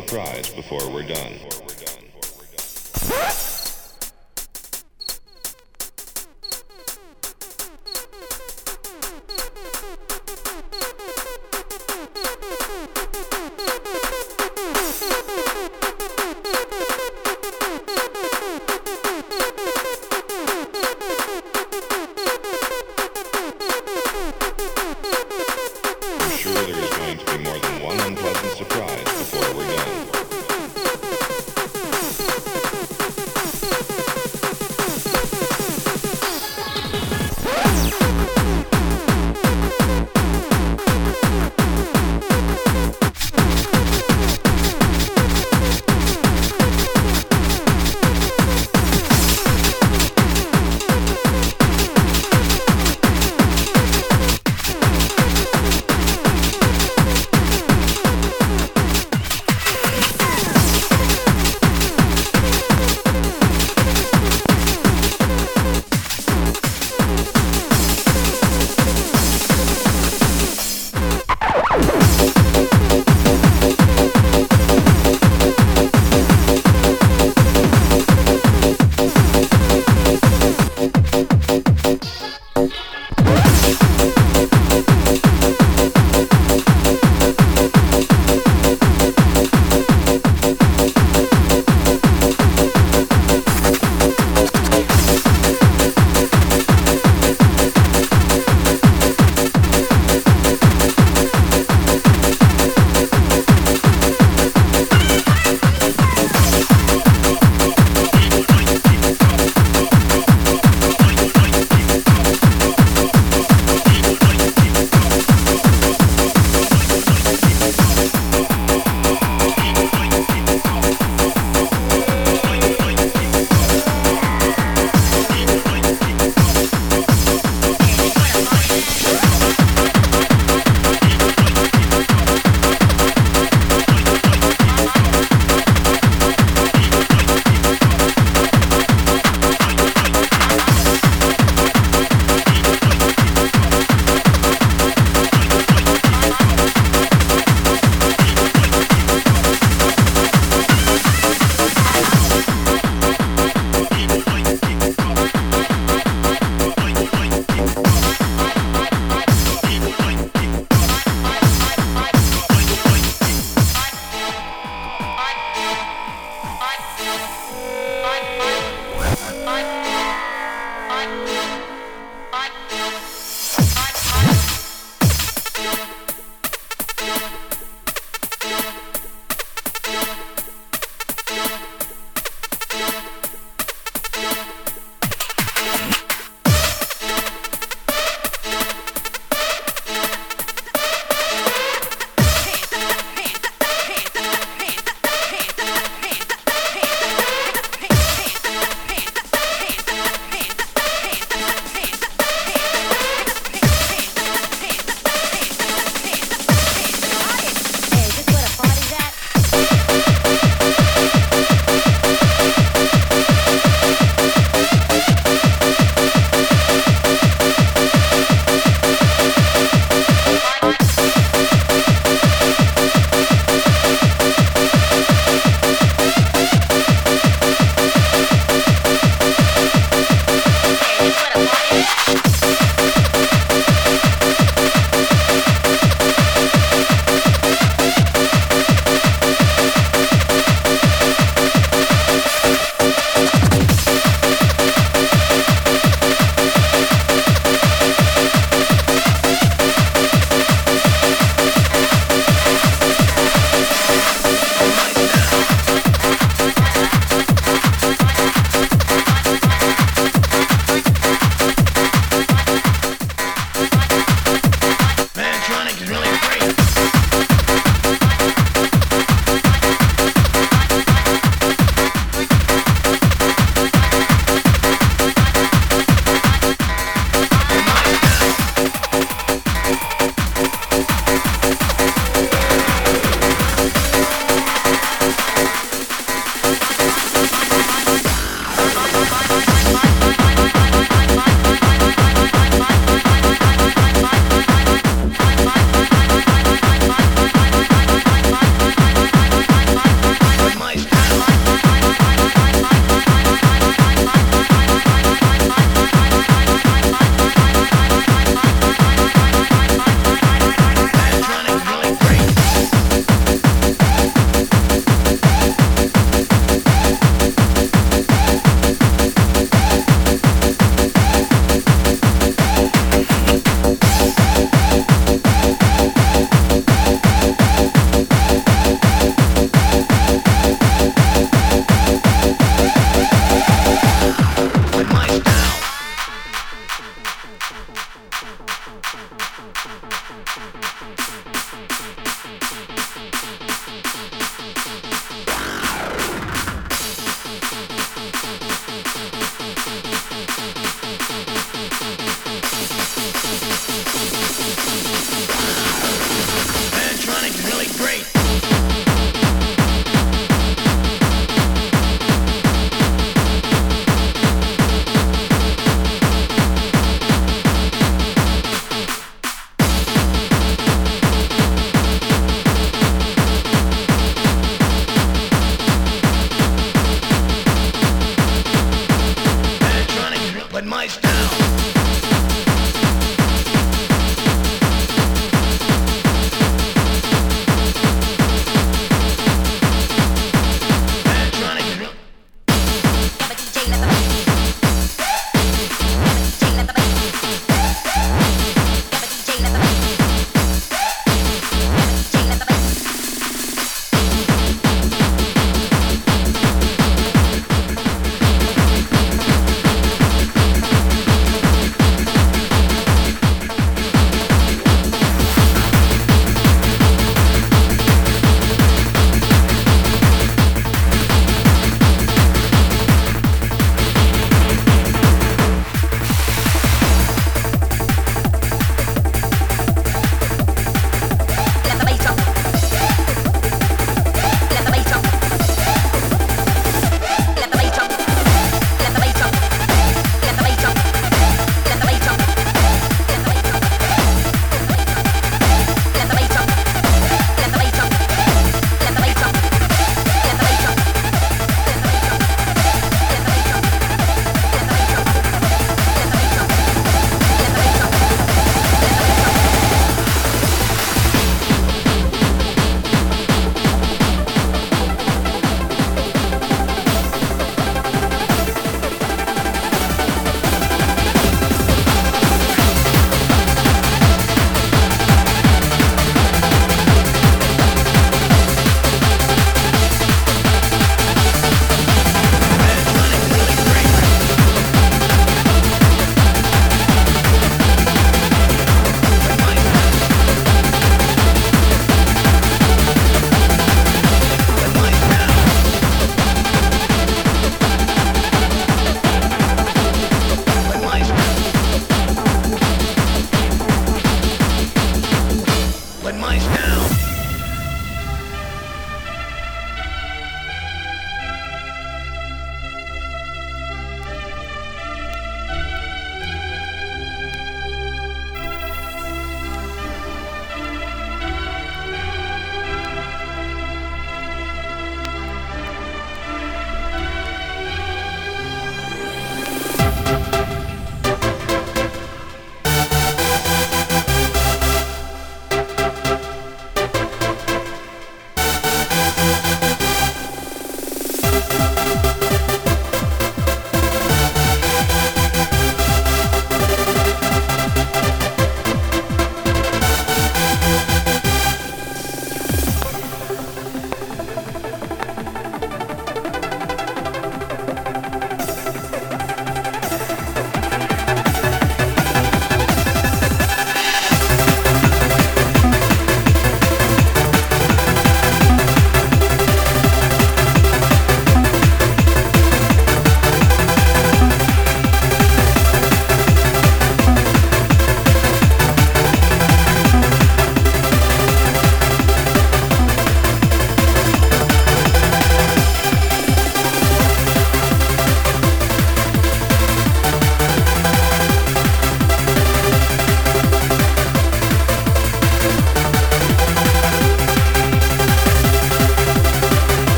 Surprise before we're done.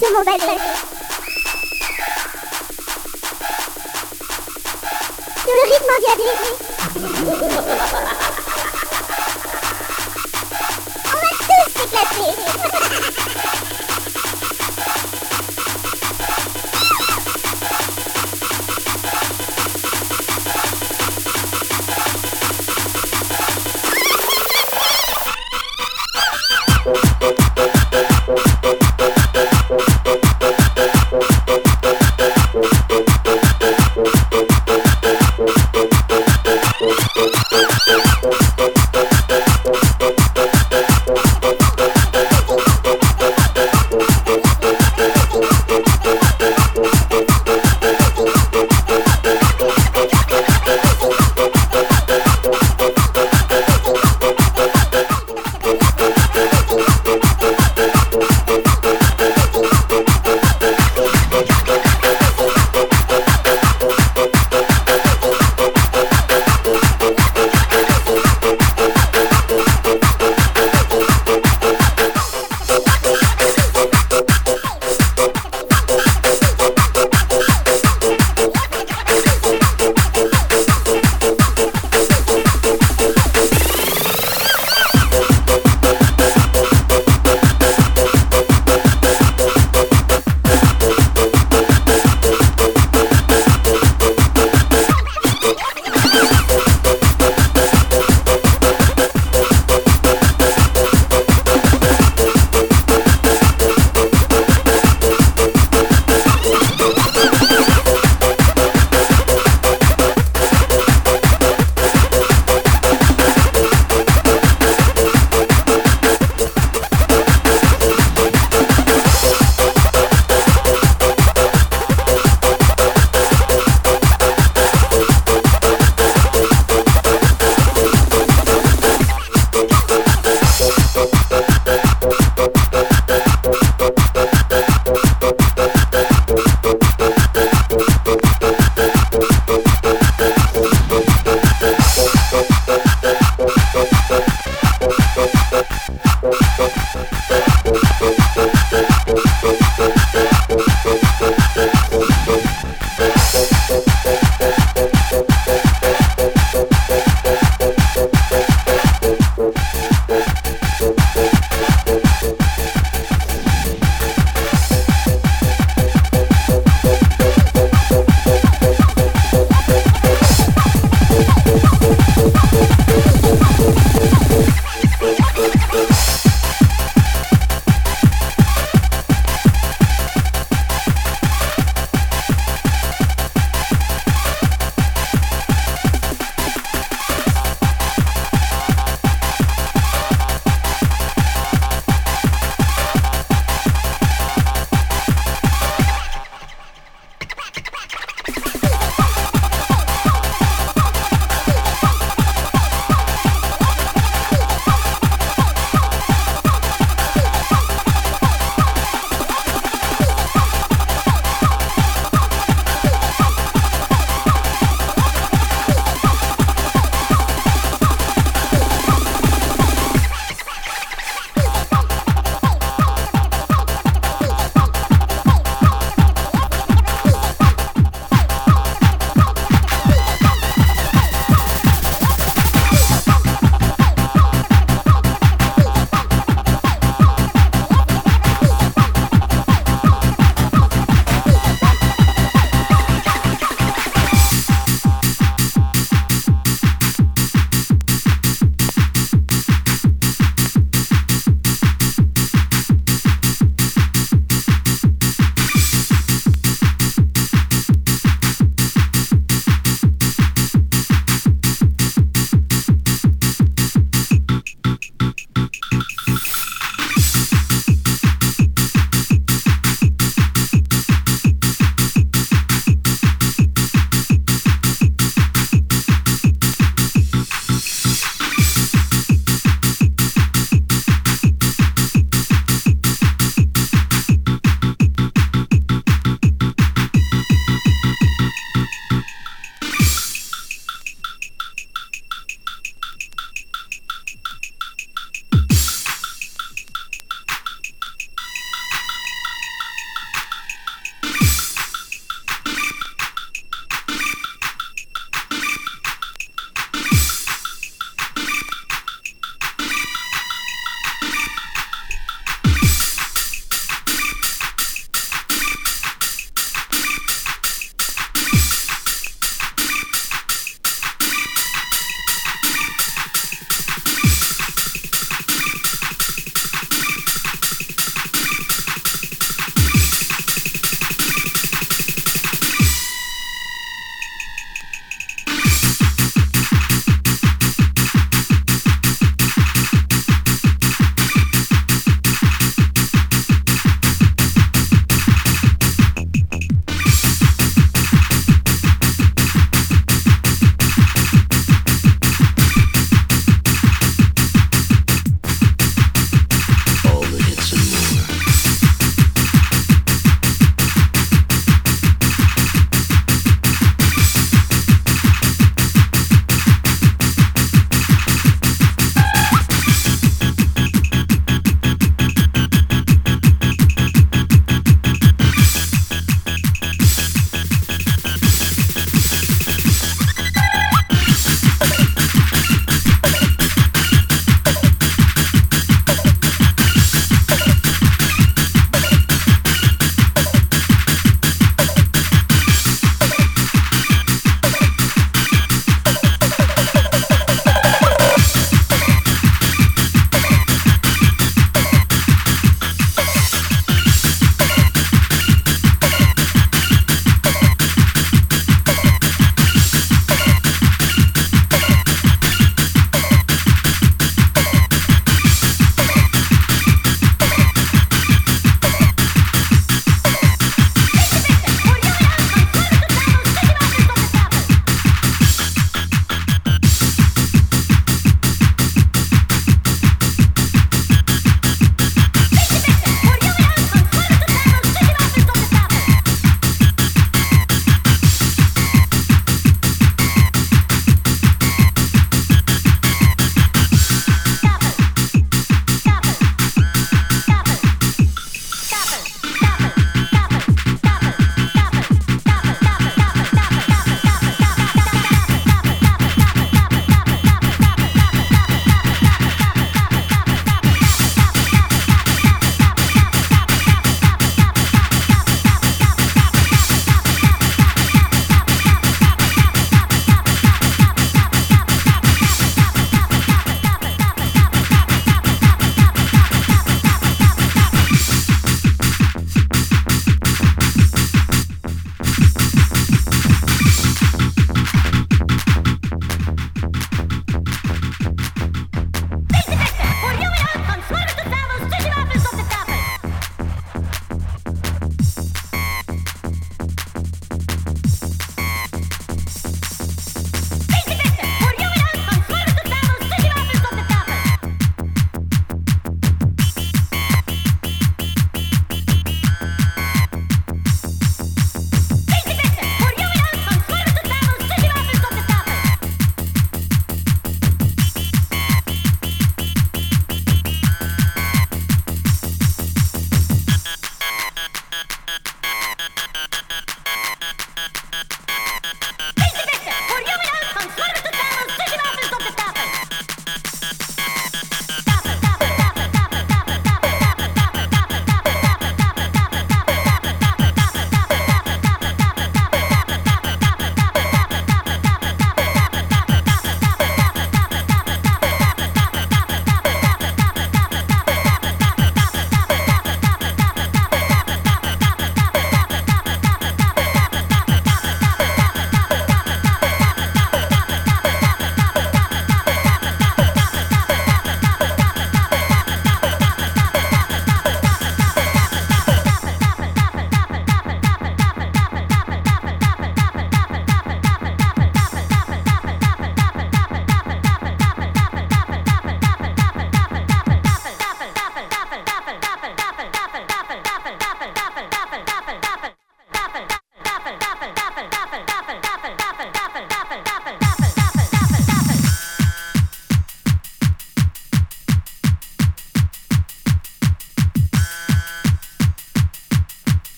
sur mon bazar. Sur le rythme en endiablé. On va tous s'éclater.